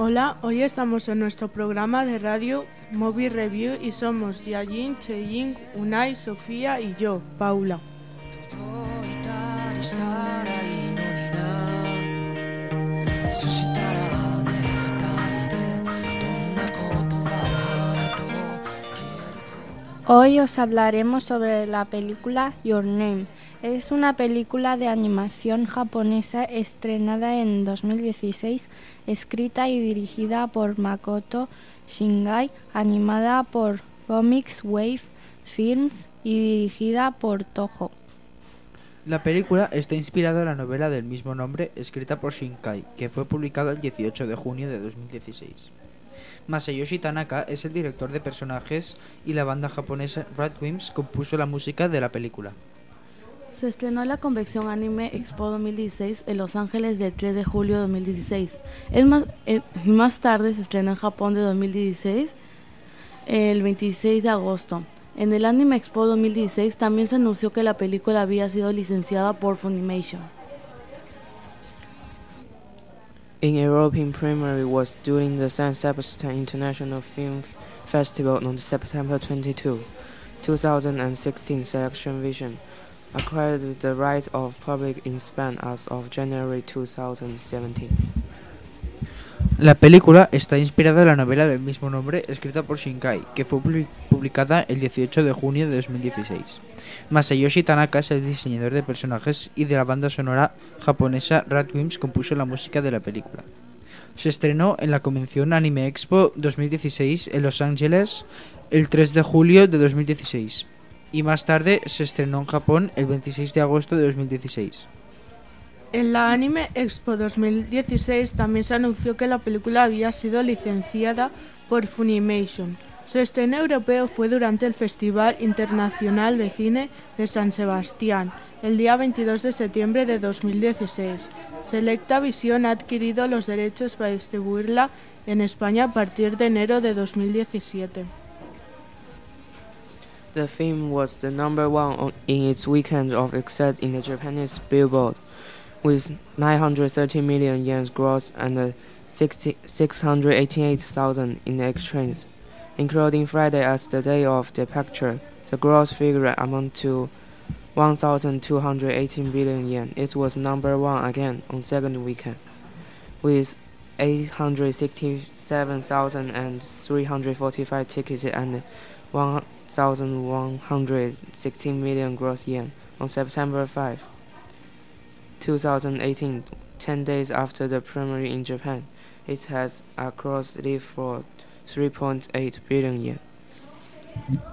Hola, hoy estamos en nuestro programa de radio Movie Review y somos Yajin, Cheying, Unai, Sofía y yo, Paula. Hoy os hablaremos sobre la película Your Name. Es una película de animación japonesa estrenada en 2016, escrita y dirigida por Makoto Shingai, animada por Comics Wave Films y dirigida por Toho. La película está inspirada en la novela del mismo nombre escrita por Shinkai, que fue publicada el 18 de junio de 2016. Masayoshi Tanaka es el director de personajes y la banda japonesa Radwimps compuso la música de la película. Se estrenó en la Convención Anime Expo 2016 en Los Ángeles del 3 de julio de 2016. Es más, eh, más tarde se estrenó en Japón de 2016 el 26 de agosto. En el Anime Expo 2016 también se anunció que la película había sido licenciada por Funimation. In European premiere was during the San Sebastian International Film Festival on September 22, 2016. Selection Vision acquired the right of public in Spain as of January 2017. La película está inspirada en la novela del mismo nombre escrita por Shinkai, que fue publi- publicada el 18 de junio de 2016. Masayoshi Tanaka es el diseñador de personajes y de la banda sonora japonesa Radwimps compuso la música de la película. Se estrenó en la Convención Anime Expo 2016 en Los Ángeles el 3 de julio de 2016 y más tarde se estrenó en Japón el 26 de agosto de 2016. En la Anime Expo 2016 también se anunció que la película había sido licenciada por Funimation. Su estreno europeo fue durante el Festival Internacional de Cine de San Sebastián, el día 22 de septiembre de 2016. Selecta Visión ha adquirido los derechos para distribuirla en España a partir de enero de 2017. The film was the number one on- in its weekend of except in the Japanese Billboard, with 930 million yen gross and uh, 60 688,000 in exchange. including Friday as the day of departure. The gross figure amount to 1,218 billion yen. It was number one again on second weekend, with 867,345 tickets and 1,116 million gross yen on September 5, 2018, 10 days after the premiere in Japan. It has a gross leave for 3.8 billion yen.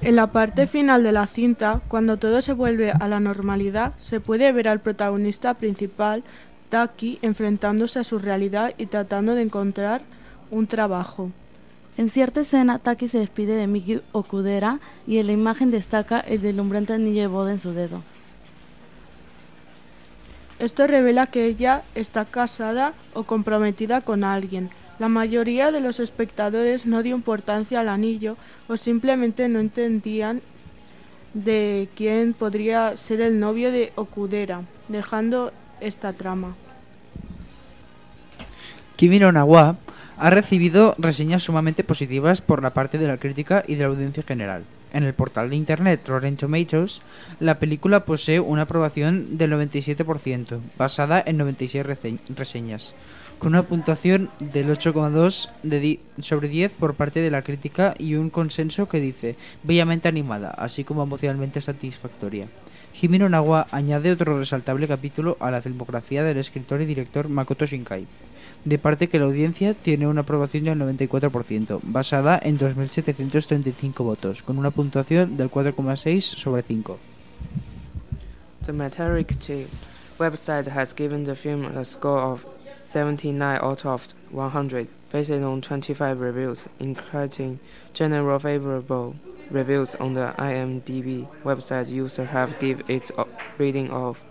En la parte final de la cinta, cuando todo se vuelve a la normalidad, se puede ver al protagonista principal, Taki, enfrentándose a su realidad y tratando de encontrar un trabajo. En cierta escena, Taki se despide de Miki Okudera y en la imagen destaca el deslumbrante anillo de boda en su dedo. Esto revela que ella está casada o comprometida con alguien. La mayoría de los espectadores no dio importancia al anillo o simplemente no entendían de quién podría ser el novio de Okudera, dejando esta trama. Kimi no Nawa ha recibido reseñas sumamente positivas por la parte de la crítica y de la audiencia general. En el portal de internet Rotten Tomatoes, la película posee una aprobación del 97%, basada en 96 rese- reseñas, con una puntuación del 8,2 de di- sobre 10 por parte de la crítica y un consenso que dice bellamente animada, así como emocionalmente satisfactoria. Himino Nawa añade otro resaltable capítulo a la filmografía del escritor y director Makoto Shinkai, de parte que la audiencia tiene una aprobación del 94%, basada en 2.735 votos, con una puntuación del 4,6 sobre 5. The Metacritic website has given the film a score of 79 out of 100, based on 25 reviews, including general favorable reviews on the IMDb website. Users have given it a rating of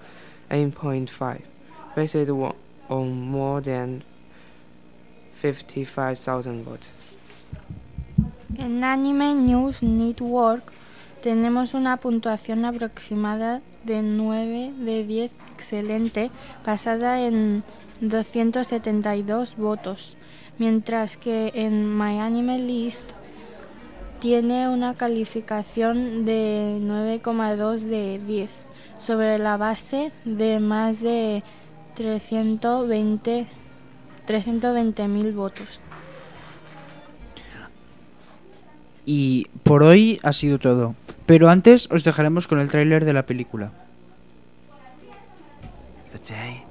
8.5, based on more than 55,000 votes. En Anime News Network tenemos una puntuación aproximada de 9 de 10 excelente, basada en 272 votos, mientras que en My Anime List tiene una calificación de 9,2 de 10, sobre la base de más de 320 320.000 votos. Y por hoy ha sido todo. Pero antes os dejaremos con el tráiler de la película. The day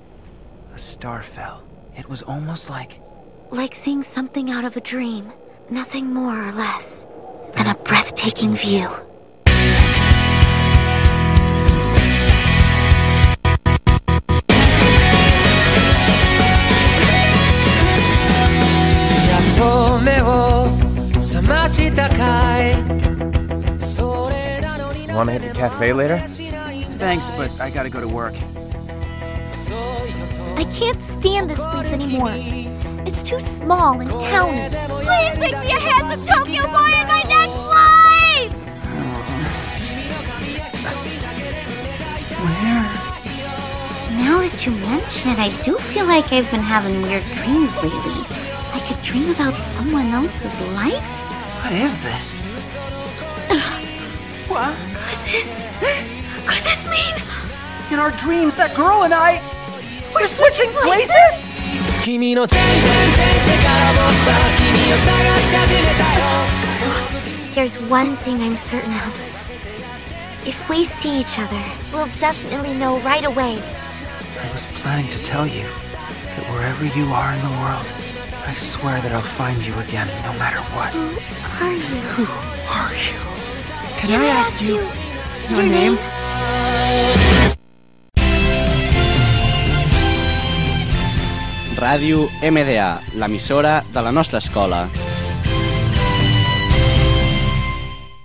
a star fell. It was almost like Like seeing something out of a dream. Nothing more or less than a breathtaking view. Want to hit the cafe later? thanks, but I gotta go to work. I can't stand this place anymore. It's too small and towny. Please make me a handsome Tokyo boy in my next life! Where? Now that you mention it, I do feel like I've been having weird dreams lately. I could dream about someone else's life. What is this? what? Could this. Could this mean. In our dreams, that girl and I. We're switching places? 君の全然前世から僕は君を探し始めたよ There's one thing I'm certain of. If we see each other, we'll definitely know right away. I was planning to tell you that wherever you are in the world, I swear that I'll find you again, no matter what. Who are you? Who are you? Can I ask you your name? Ràdio MDA, l'emissora de la nostra escola.